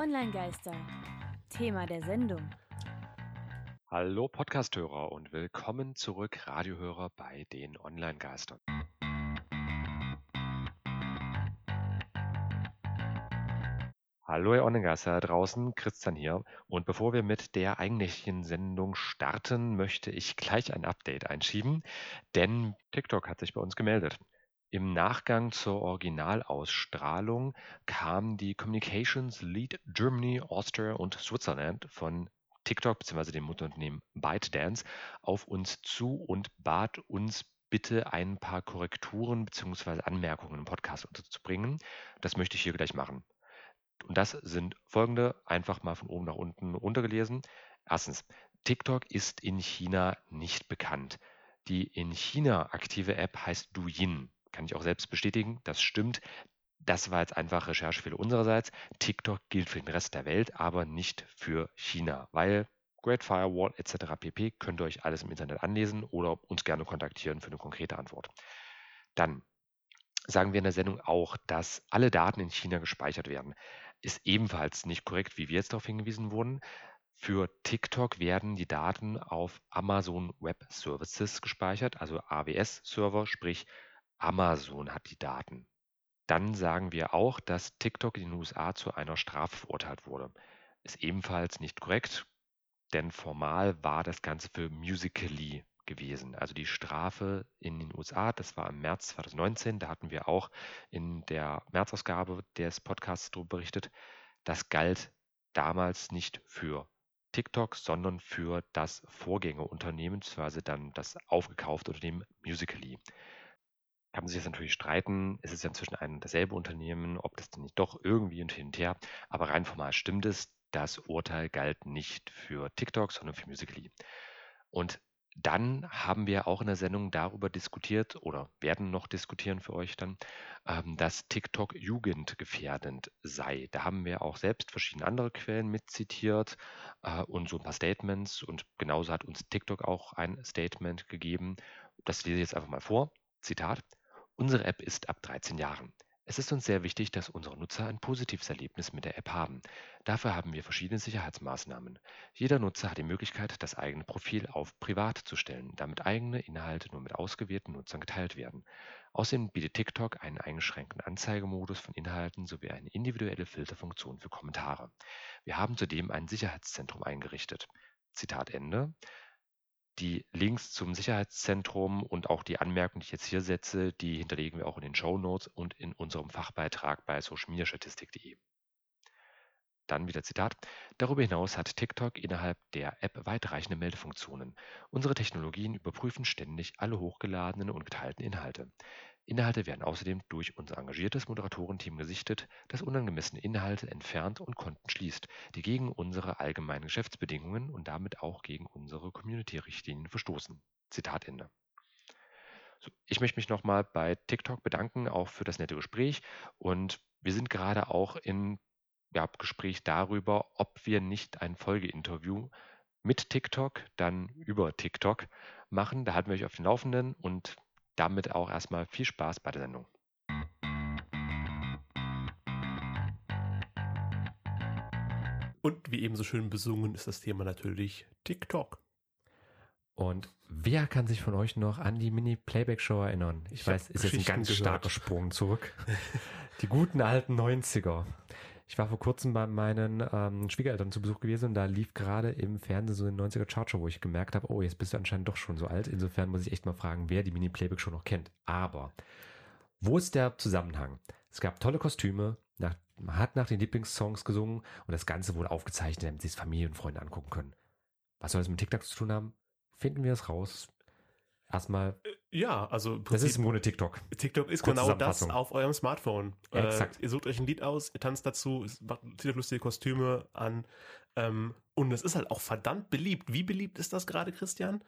Online-Geister. Thema der Sendung. Hallo Podcasthörer und willkommen zurück Radiohörer bei den Online-Geistern. Hallo ihr Online-Geister draußen, Christian hier. Und bevor wir mit der eigentlichen Sendung starten, möchte ich gleich ein Update einschieben, denn TikTok hat sich bei uns gemeldet. Im Nachgang zur Originalausstrahlung kam die Communications Lead Germany, Austria und Switzerland von TikTok bzw. dem Mutterunternehmen ByteDance auf uns zu und bat uns bitte ein paar Korrekturen bzw. Anmerkungen im Podcast unterzubringen. Das möchte ich hier gleich machen. Und das sind folgende, einfach mal von oben nach unten runtergelesen. Erstens, TikTok ist in China nicht bekannt. Die in China aktive App heißt Douyin kann ich auch selbst bestätigen, das stimmt. Das war jetzt einfach Recherchefehler unsererseits. TikTok gilt für den Rest der Welt, aber nicht für China, weil Great Firewall etc. pp. könnt ihr euch alles im Internet anlesen oder uns gerne kontaktieren für eine konkrete Antwort. Dann sagen wir in der Sendung auch, dass alle Daten in China gespeichert werden. Ist ebenfalls nicht korrekt, wie wir jetzt darauf hingewiesen wurden. Für TikTok werden die Daten auf Amazon Web Services gespeichert, also AWS-Server, sprich Amazon hat die Daten. Dann sagen wir auch, dass TikTok in den USA zu einer Strafe verurteilt wurde. Ist ebenfalls nicht korrekt, denn formal war das Ganze für Musical.ly gewesen. Also die Strafe in den USA, das war im März 2019, da hatten wir auch in der Märzausgabe des Podcasts darüber berichtet, das galt damals nicht für TikTok, sondern für das Vorgängerunternehmen, beziehungsweise dann das aufgekaufte Unternehmen Musical.ly kann man sich jetzt natürlich streiten, ist es ja inzwischen ein dasselbe Unternehmen, ob das denn nicht doch irgendwie und hin und her. Aber rein formal stimmt es, das Urteil galt nicht für TikTok, sondern für Musical.ly. Und dann haben wir auch in der Sendung darüber diskutiert oder werden noch diskutieren für euch dann, ähm, dass TikTok jugendgefährdend sei. Da haben wir auch selbst verschiedene andere Quellen mitzitiert äh, und so ein paar Statements. Und genauso hat uns TikTok auch ein Statement gegeben. Das lese ich jetzt einfach mal vor. Zitat. Unsere App ist ab 13 Jahren. Es ist uns sehr wichtig, dass unsere Nutzer ein positives Erlebnis mit der App haben. Dafür haben wir verschiedene Sicherheitsmaßnahmen. Jeder Nutzer hat die Möglichkeit, das eigene Profil auf Privat zu stellen, damit eigene Inhalte nur mit ausgewählten Nutzern geteilt werden. Außerdem bietet TikTok einen eingeschränkten Anzeigemodus von Inhalten sowie eine individuelle Filterfunktion für Kommentare. Wir haben zudem ein Sicherheitszentrum eingerichtet. Zitat Ende. Die Links zum Sicherheitszentrum und auch die Anmerkungen, die ich jetzt hier setze, die hinterlegen wir auch in den Show Notes und in unserem Fachbeitrag bei socialmediastatistik.de. Dann wieder Zitat. Darüber hinaus hat TikTok innerhalb der App weitreichende Meldefunktionen. Unsere Technologien überprüfen ständig alle hochgeladenen und geteilten Inhalte. Inhalte werden außerdem durch unser engagiertes Moderatorenteam gesichtet, das unangemessene Inhalte entfernt und Konten schließt, die gegen unsere allgemeinen Geschäftsbedingungen und damit auch gegen unsere Community-Richtlinien verstoßen. Zitat Ende. So, ich möchte mich nochmal bei TikTok bedanken, auch für das nette Gespräch. Und wir sind gerade auch in ja, Gespräch darüber, ob wir nicht ein Folgeinterview mit TikTok, dann über TikTok machen. Da halten wir euch auf den Laufenden und damit auch erstmal viel Spaß bei der Sendung. Und wie eben so schön besungen ist das Thema natürlich TikTok. Und wer kann sich von euch noch an die Mini-Playback-Show erinnern? Ich, ich weiß, ist jetzt ein ganz gehört. starker Sprung zurück. die guten alten 90er. Ich war vor kurzem bei meinen ähm, Schwiegereltern zu Besuch gewesen und da lief gerade im Fernsehen so ein 90er Charger, wo ich gemerkt habe, oh, jetzt bist du anscheinend doch schon so alt. Insofern muss ich echt mal fragen, wer die Mini-Playback schon noch kennt. Aber wo ist der Zusammenhang? Es gab tolle Kostüme, nach, man hat nach den Lieblingssongs gesungen und das Ganze wurde aufgezeichnet, damit sich Familie und Freunde angucken können. Was soll das mit TikTok zu tun haben? Finden wir es raus erstmal. Äh, ja, also das ist im Grunde TikTok. TikTok ist genau das auf eurem Smartphone. Ja, exakt. Äh, ihr sucht euch ein Lied aus, ihr tanzt dazu, zieht lustige Kostüme an. Ähm, und es ist halt auch verdammt beliebt. Wie beliebt ist das gerade, Christian?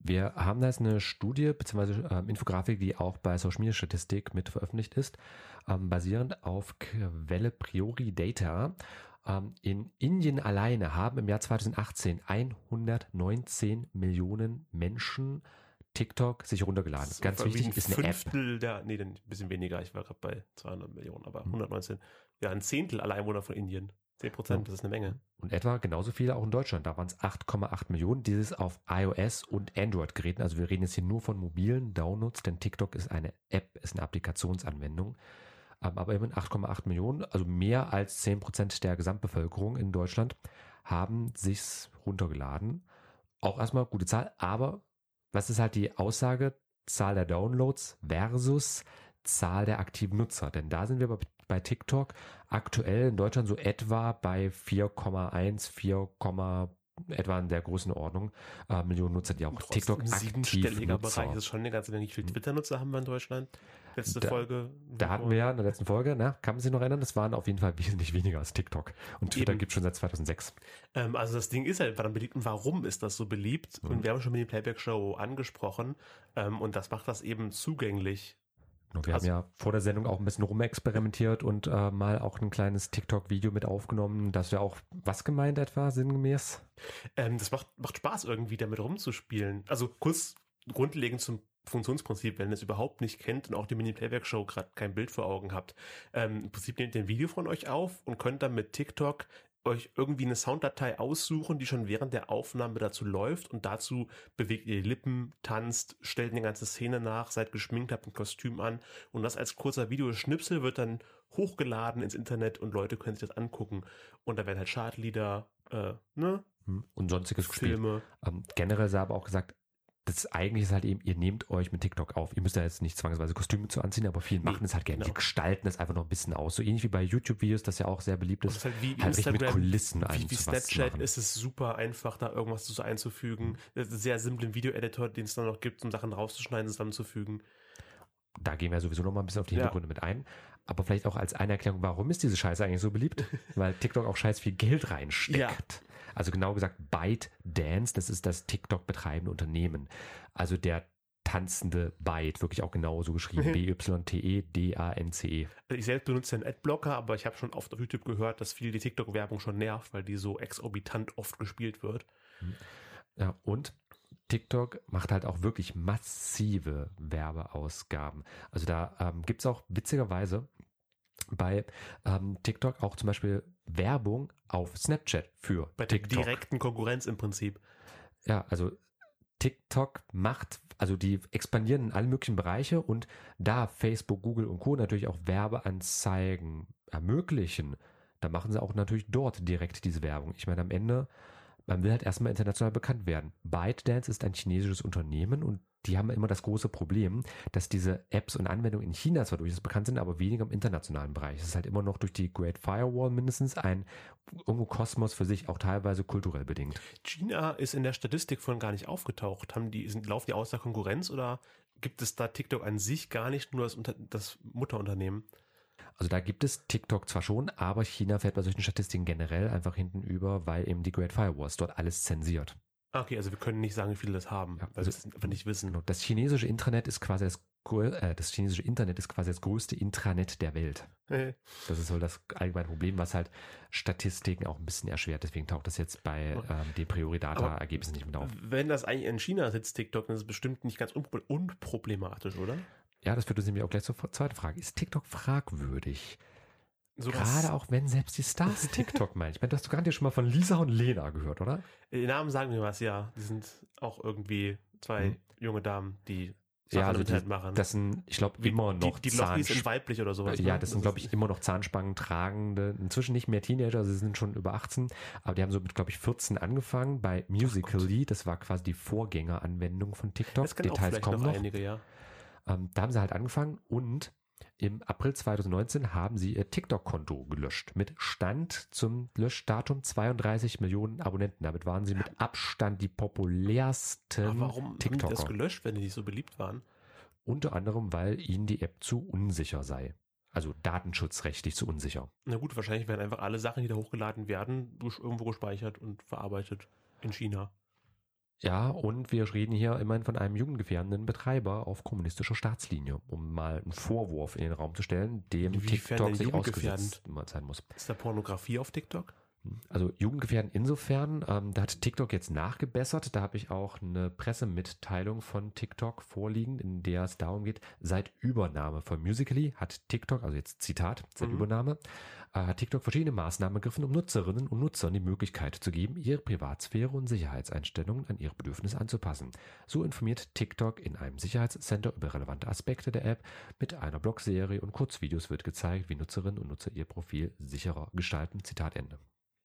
Wir haben da jetzt eine Studie bzw. Ähm, Infografik, die auch bei Social Media Statistik mit veröffentlicht ist, ähm, basierend auf Quelle Priori Data. Ähm, in Indien alleine haben im Jahr 2018 119 Millionen Menschen TikTok sich runtergeladen. Das Ganz wichtig ist eine Fünftel App. Der, nee, ein bisschen weniger. Ich war gerade bei 200 Millionen, aber 119. Hm. Ja, ein Zehntel aller Einwohner von Indien 10 Prozent, ja. das ist eine Menge. Und etwa genauso viele auch in Deutschland. Da waren es 8,8 Millionen. Dieses auf iOS und Android-Geräten. Also wir reden jetzt hier nur von mobilen Downloads, denn TikTok ist eine App, ist eine Applikationsanwendung. Ähm, aber immerhin 8,8 Millionen, also mehr als 10 Prozent der Gesamtbevölkerung in Deutschland, haben sich's runtergeladen. Auch erstmal gute Zahl, aber was ist halt die Aussage? Zahl der Downloads versus Zahl der aktiven Nutzer. Denn da sind wir bei, bei TikTok aktuell in Deutschland so etwa bei 4,1, 4, etwa in der Größenordnung äh, Millionen Nutzer, die auch TikTok aktiv nutzen. Bereich ist schon eine ganze Menge. Wie viele Twitter-Nutzer haben wir in Deutschland? Letzte da, Folge. Da hatten wir ja in der letzten Folge, ne, kann man sich noch erinnern, das waren auf jeden Fall wesentlich weniger als TikTok. Und Twitter gibt es schon seit 2006. Ähm, also das Ding ist halt verdammt beliebt. Und warum ist das so beliebt? Mhm. Und wir haben schon mit die Playback-Show angesprochen. Ähm, und das macht das eben zugänglich wir also, haben ja vor der Sendung auch ein bisschen rumexperimentiert und äh, mal auch ein kleines TikTok-Video mit aufgenommen. Das wäre auch was gemeint etwa, sinngemäß? Ähm, das macht, macht Spaß irgendwie damit rumzuspielen. Also kurz grundlegend zum Funktionsprinzip, wenn ihr es überhaupt nicht kennt und auch die Mini-Playback-Show gerade kein Bild vor Augen habt. Ähm, Im Prinzip nehmt ihr ein Video von euch auf und könnt dann mit TikTok euch irgendwie eine Sounddatei aussuchen, die schon während der Aufnahme dazu läuft und dazu bewegt ihr die Lippen, tanzt, stellt eine ganze Szene nach, seid geschminkt, habt ein Kostüm an und das als kurzer Videoschnipsel wird dann hochgeladen ins Internet und Leute können sich das angucken und da werden halt Schadlieder, äh, ne? Hm, und sonstiges Filme. Ähm, generell sei aber auch gesagt, das eigentlich ist halt eben, ihr nehmt euch mit TikTok auf. Ihr müsst ja jetzt nicht zwangsweise Kostüme zu anziehen, aber viele machen es halt gerne. Genau. Die gestalten es einfach noch ein bisschen aus. So ähnlich wie bei YouTube-Videos, das ja auch sehr beliebt ist. halt wie halt richtig mit Kulissen Wie, wie Snapchat ist es super einfach, da irgendwas so einzufügen. Sehr simplen Video-Editor, den es dann noch gibt, um Sachen rauszuschneiden, zusammenzufügen. Da gehen wir sowieso noch mal ein bisschen auf die Hintergründe ja. mit ein. Aber vielleicht auch als eine Erklärung, warum ist diese Scheiße eigentlich so beliebt? Weil TikTok auch scheiß viel Geld reinsteckt. Ja. Also genau gesagt, ByteDance, das ist das TikTok betreibende Unternehmen. Also der tanzende Byte, wirklich auch genauso geschrieben, B-Y-T-E-D-A-N-C-E. -E. Also ich selbst benutze einen Adblocker, aber ich habe schon oft auf YouTube gehört, dass viel die TikTok-Werbung schon nervt, weil die so exorbitant oft gespielt wird. Ja, und TikTok macht halt auch wirklich massive Werbeausgaben. Also da ähm, gibt es auch witzigerweise bei ähm, TikTok auch zum Beispiel Werbung auf Snapchat für bei TikTok. der direkten Konkurrenz im Prinzip. Ja, also TikTok macht, also die expandieren in alle möglichen Bereiche und da Facebook, Google und Co. natürlich auch Werbeanzeigen ermöglichen, da machen sie auch natürlich dort direkt diese Werbung. Ich meine, am Ende man will halt erstmal international bekannt werden. ByteDance ist ein chinesisches Unternehmen und die haben immer das große Problem, dass diese Apps und Anwendungen in China zwar durchaus bekannt sind, aber weniger im internationalen Bereich. Es ist halt immer noch durch die Great Firewall mindestens ein irgendwo Kosmos für sich, auch teilweise kulturell bedingt. China ist in der Statistik von gar nicht aufgetaucht. Haben die, sind, laufen die außer Konkurrenz oder gibt es da TikTok an sich gar nicht, nur das, das Mutterunternehmen? Also da gibt es TikTok zwar schon, aber China fällt bei solchen Statistiken generell einfach hinten über, weil eben die Great Firewalls dort alles zensiert. Okay, also wir können nicht sagen, wie viele das haben, ja, weil also, wir es einfach nicht wissen. Genau, das chinesische Intranet ist quasi das, äh, das chinesische Internet ist quasi das größte Intranet der Welt. das ist so das allgemeine Problem, was halt Statistiken auch ein bisschen erschwert. Deswegen taucht das jetzt bei ähm, den Prioridata-Ergebnissen nicht mit auf. Wenn das eigentlich in China sitzt, TikTok, dann ist es bestimmt nicht ganz unproblematisch, oder? Ja, das führt uns nämlich auch gleich zur zweiten Frage. Ist TikTok fragwürdig? So Gerade auch wenn selbst die Stars TikTok meinen. Ich meine, du hast gar nicht schon mal von Lisa und Lena gehört, oder? Die Namen sagen mir was, ja. Die sind auch irgendwie zwei hm. junge Damen, die Sachen ja, also die, machen. Das sind, ich glaube, immer noch Die, die Lochis sind weiblich oder sowas. Ja, ne? das sind, glaube ich, immer noch Zahnspangen tragende. Inzwischen nicht mehr Teenager, sie sind schon über 18. Aber die haben so mit, glaube ich, 14 angefangen bei Musical.ly. Das war quasi die Vorgängeranwendung von TikTok. Das Details kommen noch. Einige, ja. Ähm, da haben sie halt angefangen und im April 2019 haben sie ihr TikTok-Konto gelöscht. Mit Stand zum Löschdatum 32 Millionen Abonnenten. Damit waren sie mit Abstand die populärsten Aber warum TikToker. Warum haben die das gelöscht, wenn die nicht so beliebt waren? Unter anderem, weil ihnen die App zu unsicher sei. Also datenschutzrechtlich zu unsicher. Na gut, wahrscheinlich werden einfach alle Sachen, die da hochgeladen werden, irgendwo gespeichert und verarbeitet in China. Ja, und wir reden hier immerhin von einem jugendgefährdenden Betreiber auf kommunistischer Staatslinie, um mal einen Vorwurf in den Raum zu stellen, dem TikTok sich ausgesetzt sein muss. Ist da Pornografie auf TikTok? Also jugendgefährdend insofern, ähm, da hat TikTok jetzt nachgebessert. Da habe ich auch eine Pressemitteilung von TikTok vorliegen, in der es darum geht, seit Übernahme von Musically hat TikTok, also jetzt Zitat, seit Mhm. Übernahme, äh, hat TikTok verschiedene Maßnahmen ergriffen, um Nutzerinnen und Nutzern die Möglichkeit zu geben, ihre Privatsphäre und Sicherheitseinstellungen an ihre Bedürfnisse anzupassen. So informiert TikTok in einem Sicherheitscenter über relevante Aspekte der App. Mit einer Blogserie und Kurzvideos wird gezeigt, wie Nutzerinnen und Nutzer ihr Profil sicherer gestalten. Zitat Ende.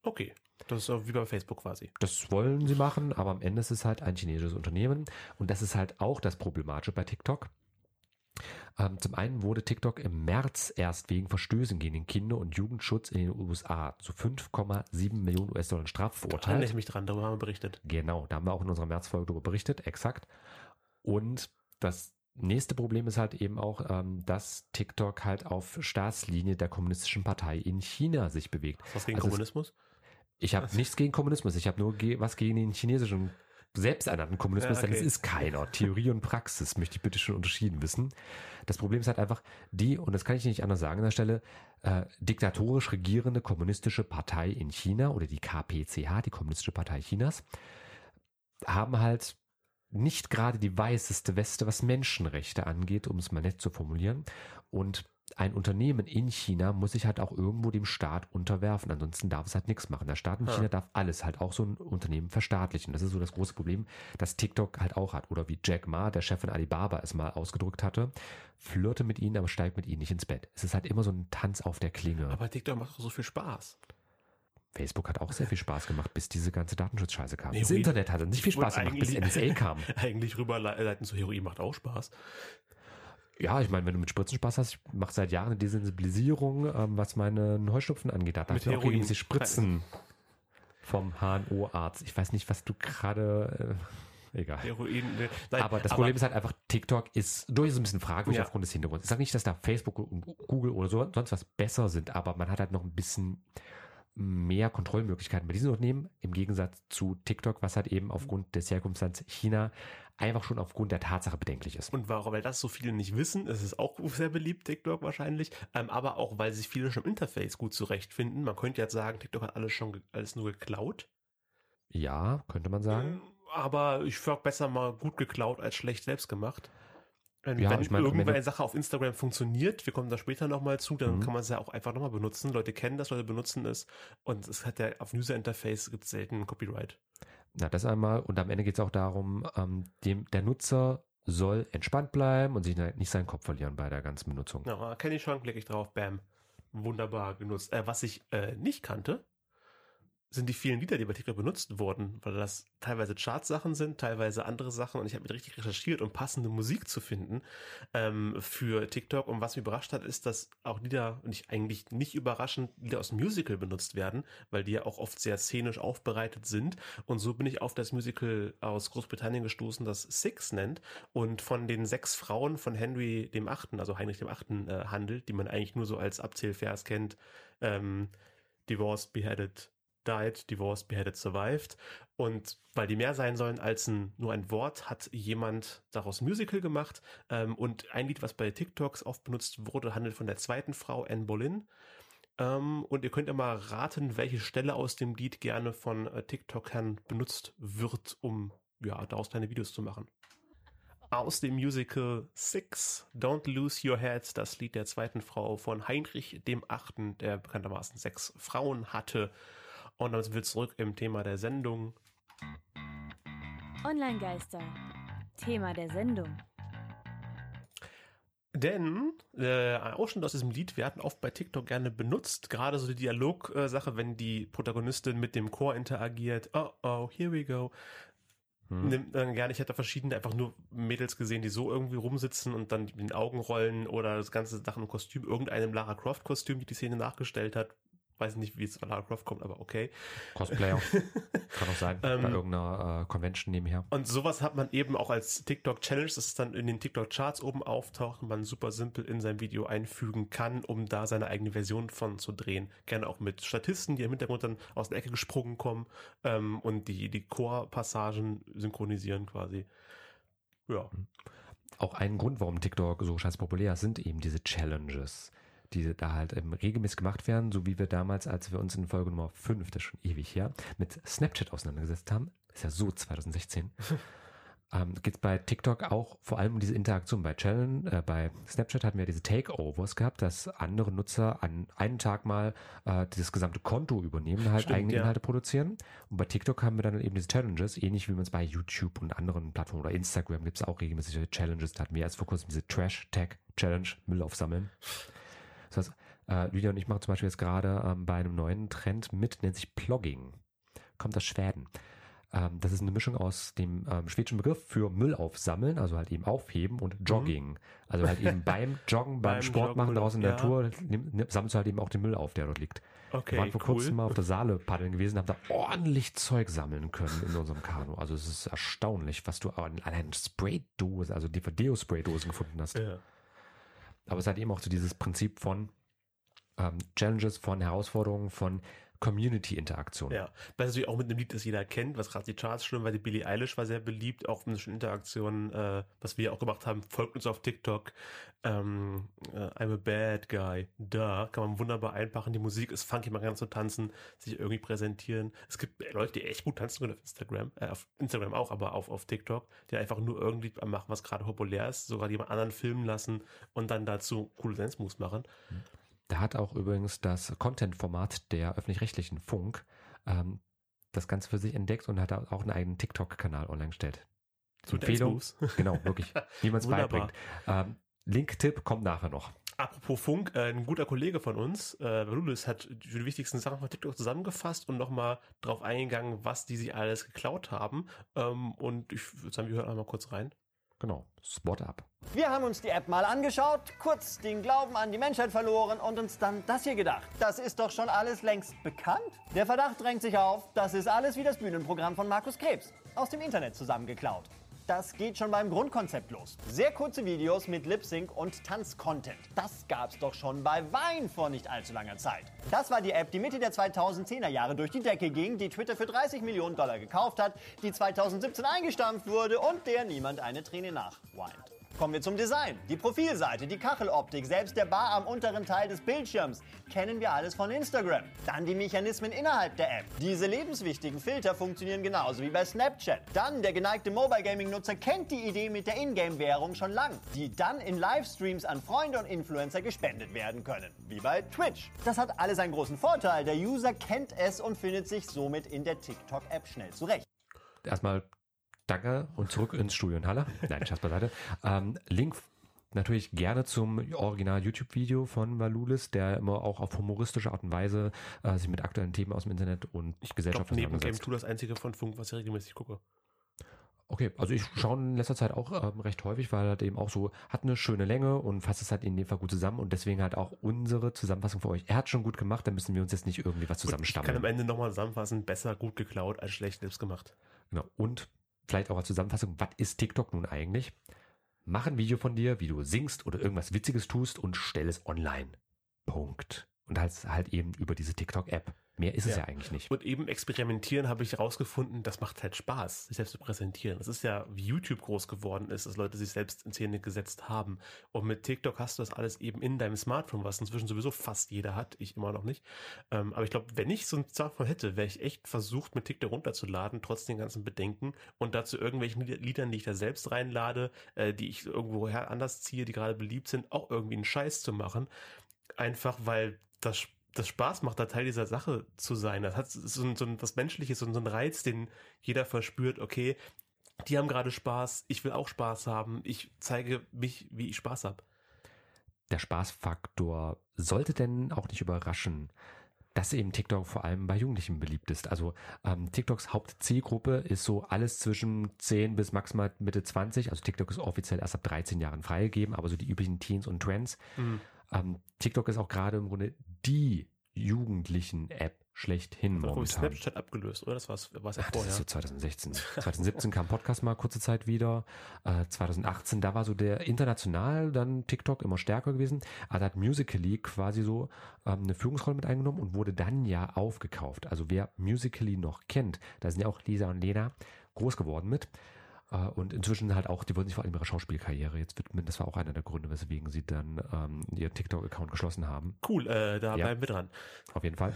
Okay. Das ist auch wie bei Facebook quasi. Das wollen sie machen, aber am Ende ist es halt ein chinesisches Unternehmen und das ist halt auch das Problematische bei TikTok. Ähm, zum einen wurde TikTok im März erst wegen Verstößen gegen den Kinder- und Jugendschutz in den USA zu 5,7 Millionen US-Dollar Strafe Erinnere verurteilt. ich mich dran, darüber haben wir berichtet. Genau, da haben wir auch in unserer Märzfolge darüber berichtet, exakt. Und das nächste Problem ist halt eben auch, ähm, dass TikTok halt auf Staatslinie der Kommunistischen Partei in China sich bewegt. Was gegen Also es- Kommunismus? Ich habe nichts gegen Kommunismus, ich habe nur ge was gegen den chinesischen selbsternannten Kommunismus, Ja, denn es okay. ist keiner. Theorie und Praxis möchte ich bitte schon unterschieden wissen. Das Problem ist halt einfach die, und das kann ich nicht anders sagen an der Stelle, äh, diktatorisch regierende kommunistische Partei in China oder die KPCH, die Kommunistische Partei Chinas, haben halt nicht gerade die weißeste Weste, was Menschenrechte angeht, um es mal nett zu formulieren. Und ein Unternehmen in China muss sich halt auch irgendwo dem Staat unterwerfen. Ansonsten darf es halt nichts machen. Der Staat in Ja. China darf alles halt auch so ein Unternehmen verstaatlichen. Das ist so das große Problem, das TikTok halt auch hat. Oder wie Jack Ma, der Chef von Alibaba, es mal ausgedrückt hatte. Flirte mit ihnen, aber steigt mit ihnen nicht ins Bett. Es ist halt immer so ein Tanz auf der Klinge. Aber TikTok macht doch so viel Spaß. Facebook hat auch sehr viel Spaß gemacht, bis diese ganze Datenschutzscheiße kam. Nee, das Internet hat nicht viel Spaß gemacht, bis NSA kam. Eigentlich rüberleiten zu Heroin macht auch Spaß. Ja, ich meine, wenn du mit Spritzen Spaß hast, ich mache seit Jahren eine Desensibilisierung, ähm, was meinen Heuschnupfen angeht. Da Mit ich auch regelmäßig spritzen vom HNO-Arzt. Ich weiß nicht, was du gerade... Äh, egal. Heroin. ne, Nein, aber das Problem ist halt einfach, TikTok ist durchaus ein bisschen fragwürdig Ja. aufgrund des Hintergrunds. Ich sage nicht, dass da Facebook und Google oder so, sonst was besser sind, aber man hat halt noch ein bisschen mehr Kontrollmöglichkeiten bei diesen Unternehmen im Gegensatz zu TikTok, was halt eben aufgrund des Herkunftslands China einfach schon aufgrund der Tatsache bedenklich ist. Und warum, weil das so viele nicht wissen, es ist auch sehr beliebt, TikTok wahrscheinlich, ähm, aber auch, weil sich viele schon im Interface gut zurechtfinden. Man könnte jetzt sagen, TikTok hat alles schon alles nur geklaut. Ja, könnte man sagen. Ähm, Aber ich sag besser mal gut geklaut als schlecht selbst gemacht. Ähm, Ja, wenn ich meine, am irgendwann eine Sache auf Instagram funktioniert, wir kommen da später nochmal zu, dann Mhm. kann man es ja auch einfach nochmal benutzen. Leute kennen das, Leute benutzen es. Und es hat ja auf User Interface gibt selten Copyright. Na, das einmal. Und am Ende geht es auch darum, ähm, dem, der Nutzer soll entspannt bleiben und sich ne- nicht seinen Kopf verlieren bei der ganzen Benutzung. Ja, kenne ich schon, klicke ich drauf, bam. Wunderbar genutzt. Äh, was ich äh, nicht kannte, sind die vielen Lieder, die bei TikTok benutzt wurden, weil das teilweise Chartsachen sind, teilweise andere Sachen und ich habe mit richtig recherchiert, um passende Musik zu finden ähm, für TikTok. Und was mich überrascht hat, ist, dass auch Lieder, und ich eigentlich nicht überraschend, Lieder aus dem Musical benutzt werden, weil die ja auch oft sehr szenisch aufbereitet sind. Und so bin ich auf das Musical aus Großbritannien gestoßen, das Six nennt und von den sechs Frauen von Henry dem Achten, also Heinrich dem Achten, äh, handelt, die man eigentlich nur so als Abzählvers kennt. Ähm, Divorced, Beheaded, Died, Divorced, Beheaded, Survived. Und weil die mehr sein sollen als ein, nur ein Wort, hat jemand daraus ein Musical gemacht. Ähm, und ein Lied, was bei TikToks oft benutzt wurde, handelt von der zweiten Frau, Anne Boleyn. Ähm, und ihr könnt ja mal raten, welche Stelle aus dem Lied gerne von äh, TikTokern benutzt wird, um ja, daraus kleine Videos zu machen. Aus dem Musical Six, Don't Lose Your Head, das Lied der zweiten Frau von Heinrich dem Achten, der bekanntermaßen sechs Frauen hatte. Und damit sind wir zurück im Thema der Sendung. Online-Geister. Thema der Sendung. Denn äh, ein Ausschnitt aus diesem Lied werden oft bei TikTok gerne benutzt. Gerade so die Dialogsache, wenn die Protagonistin mit dem Chor interagiert. Oh, oh, here we go. Hm. Nimmt dann gerne, ich hatte verschiedene einfach nur Mädels gesehen, die so irgendwie rumsitzen und dann mit den Augen rollen oder das ganze Sachen im Kostüm, irgendeinem Lara Croft Kostüm, die die Szene nachgestellt hat. Weiß nicht, wie es von Lara Croft kommt, aber okay. Cosplayer. Kann auch sein. Ähm, bei irgendeiner äh, Convention nebenher. Und sowas hat man eben auch als TikTok-Challenge, dass es dann in den TikTok-Charts oben auftaucht und man super simpel in sein Video einfügen kann, um da seine eigene Version von zu drehen. Gerne auch mit Statisten, die im Hintergrund dann aus der Ecke gesprungen kommen ähm, und die, die Chor-Passagen synchronisieren quasi. Ja. Auch ein Grund, warum TikTok so scheiß populär ist, sind eben diese Challenges. Die da halt ähm, regelmäßig gemacht werden, so wie wir damals, als wir uns in Folge Nummer 5, das ist schon ewig her, mit Snapchat auseinandergesetzt haben. Ist ja so 2016. ähm, geht es bei TikTok auch vor allem um diese Interaktion. Bei Challenge, äh, bei Snapchat hatten wir diese Takeovers gehabt, dass andere Nutzer an einem Tag mal äh, dieses gesamte Konto übernehmen, halt Stimmt, eigene ja. Inhalte produzieren. Und bei TikTok haben wir dann eben diese Challenges, ähnlich wie man es bei YouTube und anderen Plattformen oder Instagram gibt es auch regelmäßig solche Challenges. Da hatten wir erst vor kurzem diese Trash-Tag-Challenge, Müll aufsammeln. Das heißt, äh, Lydia und ich machen zum Beispiel jetzt gerade ähm, bei einem neuen Trend mit, nennt sich Plogging. Kommt aus Schweden. Ähm, das ist eine Mischung aus dem ähm, schwedischen Begriff für Müll aufsammeln, also halt eben aufheben und Jogging. Also halt eben beim Joggen, beim, Beim Sport Joggen, machen draußen in der ja. Natur, nimm, nimm, sammelst du halt eben auch den Müll auf, der dort liegt. Okay, wir waren vor cool. kurzem mal auf der Saale paddeln gewesen, haben da ordentlich Zeug sammeln können in unserem Kanu. Also es ist erstaunlich, was du an allein Spraydosen, also DVD-Spraydosen gefunden hast. Ja. Aber es hat eben auch so dieses Prinzip von ähm, Challenges, von Herausforderungen, von Community-Interaktion. Ja, weil natürlich auch mit einem Lied, das jeder kennt, was gerade die Charts schlimm, weil die Billie Eilish war sehr beliebt, auch mit schon Interaktionen, äh, was wir auch gemacht haben, folgt uns auf TikTok, ähm, äh, I'm a bad guy, da kann man wunderbar einpacken, die Musik ist funky, man kann so tanzen, sich irgendwie präsentieren. Es gibt Leute, die echt gut tanzen können auf Instagram, äh, auf Instagram auch, aber auf, auf TikTok, die einfach nur irgendwie machen, was gerade populär ist, sogar jemand anderen filmen lassen und dann dazu coole Dance-Moves machen. Da hat auch übrigens das Content-Format der öffentlich-rechtlichen Funk ähm, das Ganze für sich entdeckt und hat auch einen eigenen TikTok-Kanal online gestellt. Zu Empfehlung. Genau, wirklich. Wie man es beibringt. Ähm, Link-Tipp kommt nachher noch. Apropos Funk, äh, ein guter Kollege von uns, äh, Valulis, hat die wichtigsten Sachen von TikTok zusammengefasst und nochmal drauf eingegangen, was die sich alles geklaut haben. Ähm, und ich würde sagen, wir hören einmal kurz rein. Genau. Spot up. Wir haben uns die App mal angeschaut, kurz den Glauben an die Menschheit verloren und uns dann das hier gedacht. Das ist doch schon alles längst bekannt. Der Verdacht drängt sich auf, das ist alles wie das Bühnenprogramm von Markus Krebs. Aus dem Internet zusammengeklaut. Das geht schon beim Grundkonzept los. Sehr kurze Videos mit Lip-Sync und Tanz-Content. Das gab's doch schon bei Wein vor nicht allzu langer Zeit. Das war die App, die Mitte der 2010er Jahre durch die Decke ging, die Twitter für 30 Millionen Dollar gekauft hat, die 2017 eingestampft wurde und der niemand eine Träne nachweint. Kommen wir zum Design. Die Profilseite, die Kacheloptik, selbst der Bar am unteren Teil des Bildschirms. Kennen wir alles von Instagram. Dann die Mechanismen innerhalb der App. Diese lebenswichtigen Filter funktionieren genauso wie bei Snapchat. Dann der geneigte Mobile Gaming Nutzer kennt die Idee mit der Ingame-Währung schon lang, die dann in Livestreams an Freunde und Influencer gespendet werden können. Wie bei Twitch. Das hat alles einen großen Vorteil. Der User kennt es und findet sich somit in der TikTok-App schnell zurecht. Erstmal danke und zurück ins Studio in Halle. Nein, Scherz beiseite. Ähm, Link natürlich gerne zum Original YouTube-Video von Valulis, der immer auch auf humoristische Art und Weise äh, sich mit aktuellen Themen aus dem Internet und Ich Gesellschaft glaube, neben Game auseinandersetzt. Tool das einzige von Funk, was ich regelmäßig gucke. Okay, also ich schaue in letzter Zeit auch ähm, recht häufig, weil halt eben auch so, hat eine schöne Länge und fasst es halt in dem Fall gut zusammen und deswegen halt auch unsere Zusammenfassung für euch. Er hat schon gut gemacht, da müssen wir uns jetzt nicht irgendwie was Gut, ich kann am zusammenstammeln. Ende nochmal zusammenfassen, besser gut geklaut als schlecht selbst gemacht. Genau. Und vielleicht auch als Zusammenfassung, was ist TikTok nun eigentlich? Mach ein Video von dir, wie du singst oder irgendwas Witziges tust und stell es online. Punkt. Und halt, halt eben über diese TikTok-App. Mehr ist es Ja. ja eigentlich nicht. Und eben experimentieren habe ich herausgefunden, das macht halt Spaß, sich selbst zu präsentieren. Das ist ja, wie YouTube groß geworden ist, dass Leute sich selbst in Szene gesetzt haben. Und mit TikTok hast du das alles eben in deinem Smartphone, was inzwischen sowieso fast jeder hat, ich immer noch nicht. Ähm, aber ich glaube, wenn ich so ein Smartphone hätte, wäre ich echt versucht, mit TikTok runterzuladen, trotz den ganzen Bedenken und dazu irgendwelchen Lied- Liedern, die ich da selbst reinlade, äh, die ich irgendwo her anders ziehe, die gerade beliebt sind, auch irgendwie einen Scheiß zu machen. Einfach weil das das Spaß macht, da Teil dieser Sache zu sein. Das hat so, ein, so ein, was Menschliches, so, ein- so ein Reiz, den jeder verspürt, okay, die haben gerade Spaß, ich will auch Spaß haben, ich zeige mich, wie ich Spaß habe. Der Spaßfaktor sollte denn auch nicht überraschen, dass eben TikTok vor allem bei Jugendlichen beliebt ist. Also ähm, TikToks Hauptzielgruppe ist so alles zwischen 10 bis maximal Mitte 20. Also TikTok ist offiziell erst ab 13 Jahren freigegeben, aber so die üblichen Teens und Trends. Ähm, TikTok ist auch gerade im Grunde die jugendlichen App schlechthin ich momentan. Snapchat abgelöst, oder? Das war's, war's ja das vorher. ist so 2016. 2017 kam Podcast mal kurze Zeit wieder. Äh, 2018, da war so der international dann TikTok immer stärker gewesen. Aber da hat Musically quasi so ähm, eine Führungsrolle mit eingenommen und wurde dann ja aufgekauft. Also wer Musically noch kennt, da sind ja auch Lisa und Lena groß geworden mit. Äh, und inzwischen halt auch, die wollten sich vor allem ihre Schauspielkarriere jetzt widmen. Das war auch einer der Gründe, weswegen sie dann ähm, ihren TikTok-Account geschlossen haben. Cool, äh, da Ja. bleiben wir dran. Auf jeden Fall.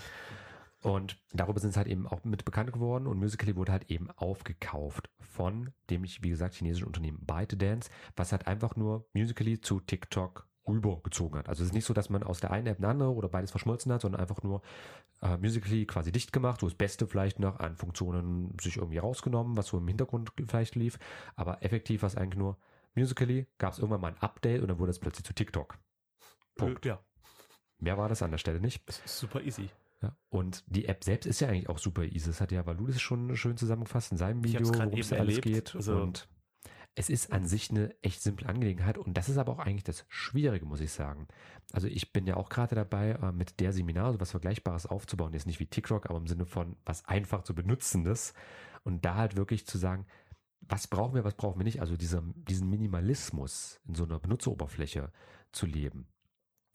Und darüber sind sie halt eben auch mit bekannt geworden und Musical.ly wurde halt eben aufgekauft von dem, ich, wie gesagt, chinesischen Unternehmen ByteDance, was halt einfach nur Musical.ly zu TikTok rübergezogen hat. Also es ist nicht so, dass man aus der einen App eine andere oder beides verschmolzen hat, sondern einfach nur äh, Musical.ly quasi dicht gemacht, so das Beste vielleicht noch an Funktionen sich irgendwie rausgenommen, was so im Hintergrund vielleicht lief, aber effektiv war es eigentlich nur Musical.ly, gab es irgendwann mal ein Update und dann wurde es plötzlich zu TikTok. Punkt. Äh, ja, Mehr war das an der Stelle nicht. das ist super easy. Ja, und die App selbst ist ja eigentlich auch super easy. Das hat ja Valu das schon schön zusammengefasst in seinem Video, worum es alles geht. Also- und es ist an sich eine echt simple Angelegenheit und das ist aber auch eigentlich das Schwierige, muss ich sagen. Also ich bin ja auch gerade dabei, äh, mit der Seminar so was Vergleichbares aufzubauen. Jetzt nicht wie TikTok, aber im Sinne von was einfach zu benutzendes und da halt wirklich zu sagen, was brauchen wir, was brauchen wir nicht. Also dieser, diesen Minimalismus in so einer Benutzeroberfläche zu leben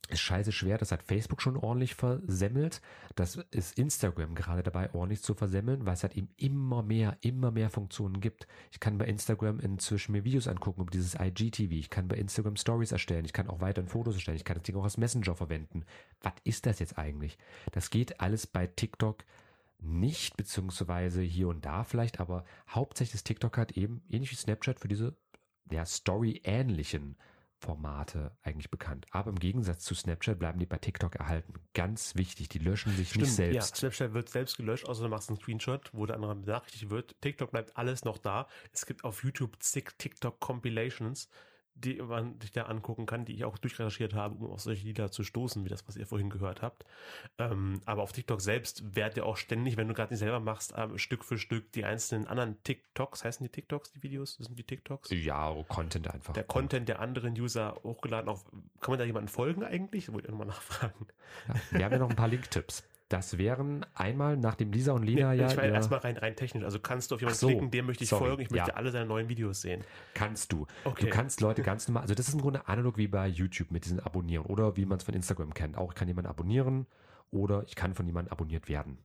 ist scheiße schwer. Das hat Facebook schon ordentlich versemmelt. Das ist Instagram gerade dabei, ordentlich zu versemmeln, weil es halt eben immer mehr, immer mehr Funktionen gibt. Ich kann bei Instagram inzwischen mir Videos angucken um dieses IGTV. Ich kann bei Instagram Stories erstellen. Ich kann auch weiterhin Fotos erstellen. Ich kann das Ding auch als Messenger verwenden. Was ist das jetzt eigentlich? Das geht alles bei TikTok nicht, beziehungsweise hier und da vielleicht, aber hauptsächlich ist TikTok halt eben, ähnlich wie Snapchat, für diese ja, Story-ähnlichen Formate eigentlich bekannt. Aber im Gegensatz zu Snapchat bleiben die bei TikTok erhalten. Ganz wichtig, die löschen sich nicht ja, selbst. Snapchat wird selbst gelöscht, außer du machst einen Screenshot, wo der andere benachrichtigt wird. TikTok bleibt alles noch da. Es gibt auf YouTube zig TikTok-Compilations, die man sich da angucken kann, die ich auch durchrecherchiert habe, um auf solche Lieder zu stoßen, wie das, was ihr vorhin gehört habt. Ähm, aber auf TikTok selbst werdet ihr auch ständig, wenn du gerade nicht selber machst, ähm, Stück für Stück die einzelnen anderen TikToks, heißen die TikToks, die Videos? Das sind die TikToks? Ja, Content einfach. Der Content der anderen User hochgeladen. Auf, kann man da jemanden folgen eigentlich? Wollte ich nochmal nachfragen. Ja, wir haben ja noch ein paar Link-Tipps. Das wären einmal, nachdem Lisa und Lena Nee, ja, ich meine erstmal rein, rein technisch. Also kannst du auf jemanden so, klicken, dem möchte ich sorry, folgen, ich möchte ja. alle seine neuen Videos sehen. kannst du. Okay. Du kannst Leute ganz normal, also das ist im Grunde analog wie bei YouTube mit diesen Abonnieren oder wie man es von Instagram kennt. Auch ich kann jemanden abonnieren oder ich kann von jemandem abonniert werden.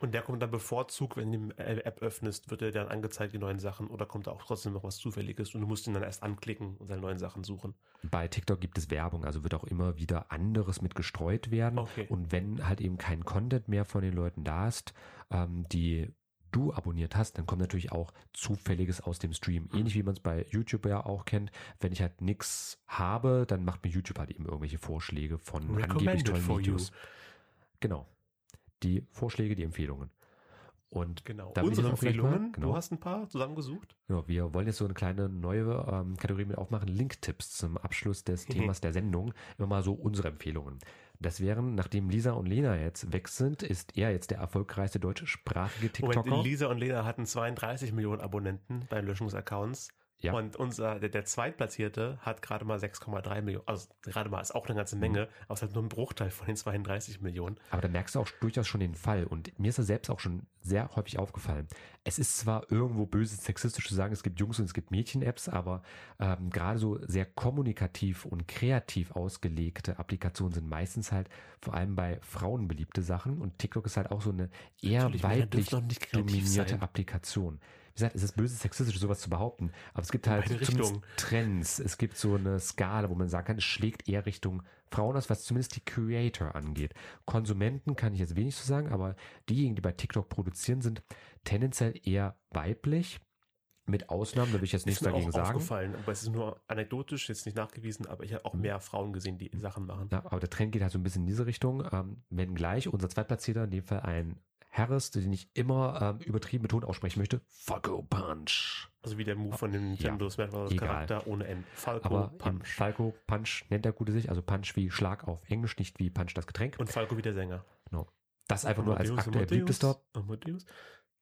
Und der kommt dann bevorzugt, wenn du die App öffnest, wird er dann angezeigt, die neuen Sachen, oder kommt da auch trotzdem noch was Zufälliges und du musst ihn dann erst anklicken und seine neuen Sachen suchen. Bei TikTok gibt es Werbung, also wird auch immer wieder anderes mit gestreut werden. Okay. Und wenn halt eben kein Content mehr von den Leuten da ist, ähm, die du abonniert hast, dann kommt natürlich auch Zufälliges aus dem Stream. Ähnlich wie man es bei YouTube ja auch kennt. Wenn ich halt nichts habe, dann macht mir YouTube halt eben irgendwelche Vorschläge von angeblich tollen for you. Videos. Genau. Die Vorschläge, die Empfehlungen. Und Genau. Unsere vielleicht mal- Empfehlungen, genau. du hast ein paar zusammengesucht. Genau, wir wollen jetzt so eine kleine neue ähm, Kategorie mit aufmachen, Link-Tipps zum Abschluss des. Themas der Sendung. Immer mal so unsere Empfehlungen. Das wären, nachdem Lisa und Lena jetzt weg sind, ist er jetzt der erfolgreichste deutschsprachige TikToker. Moment, Lisa und Lena hatten 32 Millionen Abonnenten bei Löschungsaccounts. Ja. Und unser, der, der Zweitplatzierte hat gerade mal 6,3 Millionen. Also gerade mal ist auch eine ganze Menge, aber es ist halt nur ein Bruchteil von den 32 Millionen. Aber da merkst du auch durchaus schon den Fall. Und mir ist das selbst auch schon sehr häufig aufgefallen. Es ist zwar irgendwo böse sexistisch zu sagen, es gibt Jungs und es gibt Mädchen-Apps, aber ähm, gerade so sehr kommunikativ und kreativ ausgelegte Applikationen sind meistens halt vor allem bei Frauen beliebte Sachen. Und TikTok ist halt auch so eine eher Natürlich, weiblich dominierte sein. Applikation. Gesagt, es ist böse sexistisch, sowas zu behaupten. Aber es gibt halt. Trends. Es gibt so eine Skala, wo man sagen kann, es schlägt eher Richtung Frauen aus, was zumindest die Creator angeht. Konsumenten kann ich jetzt wenig zu sagen, aber diejenigen, die bei TikTok produzieren, sind tendenziell eher weiblich. Mit Ausnahmen, da will ich jetzt nichts dagegen sagen. aufgefallen, aber es ist nur anekdotisch, jetzt nicht nachgewiesen, aber ich habe auch mehr Frauen gesehen, die Sachen machen. Ja, aber der Trend geht halt so ein bisschen in diese Richtung. Ähm, wenn gleich unser Zweitplatzierter, in dem Fall ein Harris, den ich immer ähm, übertrieben betont aussprechen möchte, Falco Punch. Also wie der Move von dem Nintendo Smash Bros. Charakter ohne N. Falco Aber Punch. Falco Punch nennt der Gute sich, also Punch wie Schlag auf Englisch, nicht wie Punch das Getränk. Und Falco wie der Sänger. Genau. Das einfach nur als Amadeus, aktuell Amadeus, beliebtester Amadeus.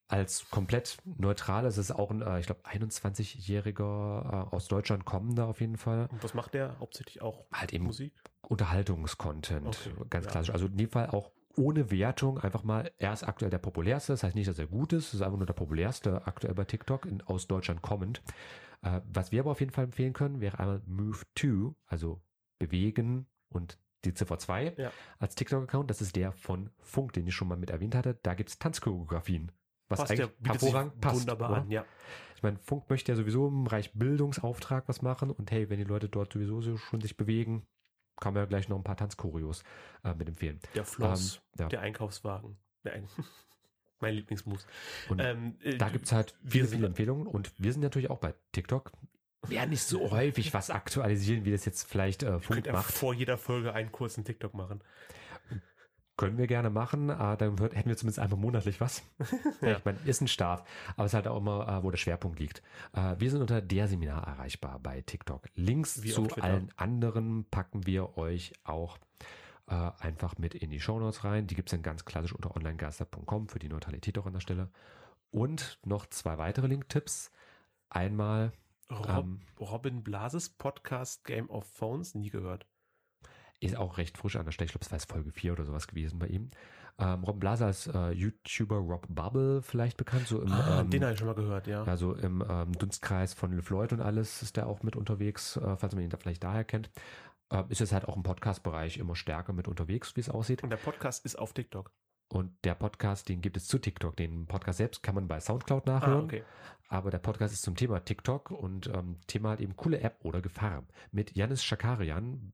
als komplett neutral. Es ist auch ein, äh, ich glaube, 21-jähriger äh, aus Deutschland kommender auf jeden Fall. Und was macht der? Hauptsächlich auch Halt eben Musik? Unterhaltungskontent, Okay, ganz ja. klassisch. Also in dem Fall auch ohne Wertung einfach mal, er ist aktuell der populärste. Das heißt nicht, dass er gut ist, es ist einfach nur der populärste aktuell bei TikTok in, aus Deutschland kommend. Äh, was wir aber auf jeden Fall empfehlen können, wäre einmal Move 2, also bewegen und die Ziffer 2 Ja. als TikTok-Account. Das ist der von Funk, den ich schon mal mit erwähnt hatte. Da gibt es Tanzchoreografien. was passt eigentlich ja, hervorragend passt. wunderbar oder? an, ja. Ich meine, Funk möchte ja sowieso im Bereich Bildungsauftrag was machen und hey, wenn die Leute dort sowieso so schon sich bewegen, kann man ja gleich noch ein paar Tanzchoreos äh, mit empfehlen. Der Floss, Ähm, ja. der Einkaufswagen. Nein. mein Lieblingsmus. Und Ähm, äh, da gibt's halt viele, viele Empfehlungen und wir sind natürlich auch bei TikTok. Wir werden nicht so häufig was aktualisieren, wie das jetzt vielleicht äh, Funk macht. vor jeder Folge einen kurzen TikTok machen. Können wir gerne machen, äh, dann wird, hätten wir zumindest einmal monatlich was. Ja. Ich meine, ist ein Start, aber es ist halt auch immer, äh, wo der Schwerpunkt liegt. Äh, wir sind unter der Seminar erreichbar bei TikTok. Links Wie zu allen anderen packen wir euch auch äh, einfach mit in die Shownotes rein. Die gibt's dann ganz klassisch unter onlinegeister.com für die Neutralität auch an der Stelle. Und noch zwei weitere Link-Tipps. Einmal Rob, Ähm. Robin Blases Podcast Game of Phones, nie gehört. Ist auch recht frisch an der Stelle. Ich glaube, es war jetzt Folge 4 oder sowas gewesen bei ihm. Ähm, Rob Blaser als äh, YouTuber Rob Bubble vielleicht bekannt, so im, Ah, ähm, den habe ich schon mal gehört, ja. also im ähm, Dunstkreis von LeFloid und alles ist der auch mit unterwegs, äh, falls man ihn da vielleicht daher kennt. Äh, ist jetzt halt auch im Podcast-Bereich immer stärker mit unterwegs, wie es aussieht. Und der Podcast ist auf TikTok. Und der Podcast, den gibt es zu TikTok. Den Podcast selbst kann man bei Soundcloud nachhören. Ah, okay. Aber der Podcast ist zum Thema TikTok und ähm, Thema halt eben coole App oder Gefahr. Mit Janis Schakarian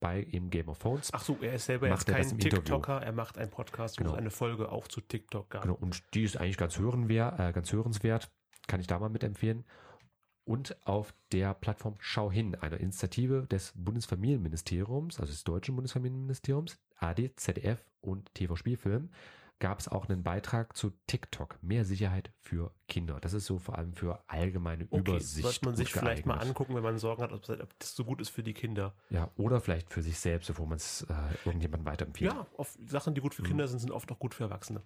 bei eben Game of Phones. Ach so, er ist selber Macht jetzt kein im Interview? TikToker, er macht einen Podcast, Genau. eine Folge auch zu TikTok gab. Genau, und die ist eigentlich ganz, hörenwer, äh, ganz hörenswert. Kann ich da mal mitempfehlen. Und auf der Plattform Schau hin, einer Initiative des Bundesfamilienministeriums, also des deutschen Bundesfamilienministeriums, AD, ZDF und TV Spielfilm, gab es auch einen Beitrag zu TikTok, mehr Sicherheit für Kinder. Das ist so vor allem für allgemeine Okay, Übersicht. sollte man sich vielleicht mal angucken, wenn man Sorgen hat, ob das- so gut ist für die Kinder. Ja, oder vielleicht für sich selbst, bevor man es äh, irgendjemandem weiterempfiehlt. Ja, Sachen, die gut für Mhm. Kinder sind, sind oft auch gut für Erwachsene.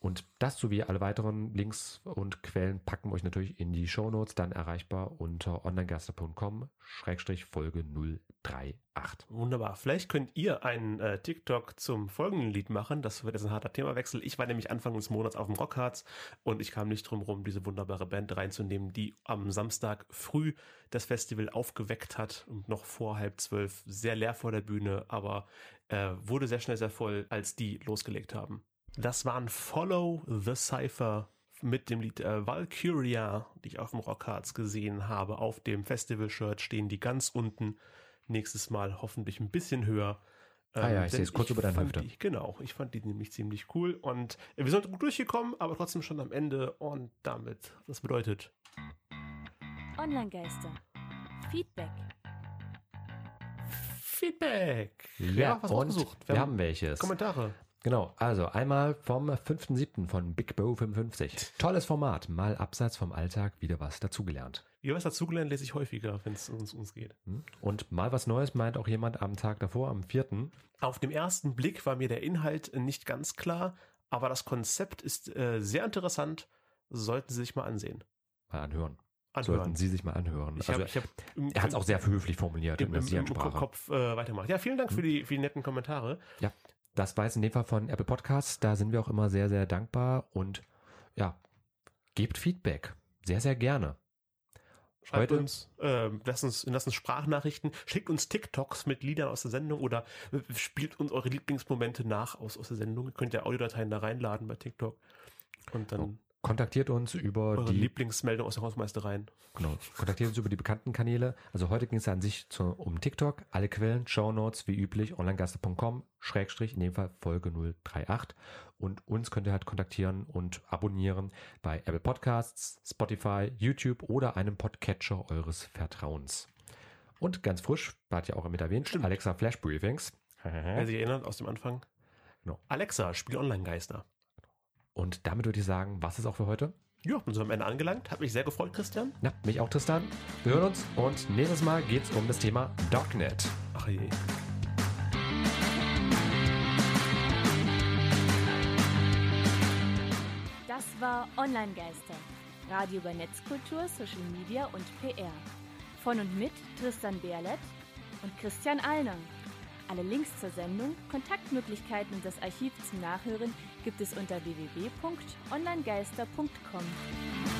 Und das sowie alle weiteren Links und Quellen packen wir euch natürlich in die Shownotes, dann erreichbar unter onlinegaster.com-folge 038. Wunderbar. Vielleicht könnt ihr einen äh, TikTok zum folgenden Lied machen. Das wird jetzt ein harter Themawechsel. Ich war nämlich Anfang des Monats auf dem Rockharz und ich kam nicht drum rum, diese wunderbare Band reinzunehmen, die am Samstag früh das Festival aufgeweckt hat und noch vor halb zwölf sehr leer vor der Bühne, aber äh, wurde sehr schnell sehr voll, als die losgelegt haben. Das waren Follow the Cypher mit dem Lied äh, Valkyria, die ich auf dem Rockharz gesehen habe. Auf dem Festival-Shirt stehen die ganz unten. Nächstes Mal hoffentlich ein bisschen höher. Ah ja, ich denn sehe es kurz über deine Hüfte. Die, genau, ich fand die nämlich ziemlich cool und äh, wir sind gut durchgekommen, aber trotzdem schon am Ende und damit, das bedeutet, Online-Geister. Feedback. Feedback. Ja, was und wir haben welches. Kommentare. Genau, also einmal vom 5.7. von Big Bo 55. Tolles Format, mal abseits vom Alltag wieder was dazugelernt. Wie was dazugelernt lese ich häufiger, wenn es uns, uns geht. Hm? Und mal was Neues meint auch jemand am Tag davor, am 4. Auf dem ersten Blick war mir der Inhalt nicht ganz klar, aber das Konzept ist äh, sehr interessant. Sollten Sie sich mal ansehen. Mal anhören. Anhören. Sollten Sie sich mal anhören. Ich also, hab, ich hab im, er hat es auch sehr höflich formuliert im, im, im. Kopf äh, weitermacht. Ja, vielen Dank für, die, für die netten Kommentare. Das war jetzt in dem Fall von Apple Podcasts. Da sind wir auch immer sehr, sehr dankbar und ja, gebt Feedback. Sehr, sehr gerne. Schreibt Heute- uns, äh, lasst uns, lasst uns Sprachnachrichten, schickt uns TikToks mit Liedern aus der Sendung oder äh, spielt uns eure Lieblingsmomente nach aus, aus der Sendung. Ihr könnt ja Audiodateien da reinladen bei TikTok. Und dann Kontaktiert uns über eure die Lieblingsmeldung aus den Hausmeistereien. Genau. Kontaktiert uns über die bekannten Kanäle. Also heute ging es an sich zu, um TikTok. Alle Quellen, Shownotes wie üblich, onlinegaster.com, Schrägstrich, in dem Fall Folge 038. Und uns könnt ihr halt kontaktieren und abonnieren bei Apple Podcasts, Spotify, YouTube oder einem Podcatcher eures Vertrauens. Und ganz frisch, hat ja auch mit erwähnt, Stimmt. Alexa Flash Briefings. Wer sich erinnert aus dem Anfang. Genau. Alexa, spiel Online-Geister. Und damit würde ich sagen, was ist auch für heute? Ja, sind wir am Ende angelangt. Hat mich sehr gefreut, Christian. Ja, mich auch, Tristan. Wir hören uns und nächstes Mal geht es um das Thema Darknet. Ach je. Das war Online-Geister. Radio über Netzkultur, Social Media und PR. Von und mit Tristan Berlet und Christian Allner. Alle Links zur Sendung, Kontaktmöglichkeiten und das Archiv zum Nachhören gibt es unter www.onlinegeister.com.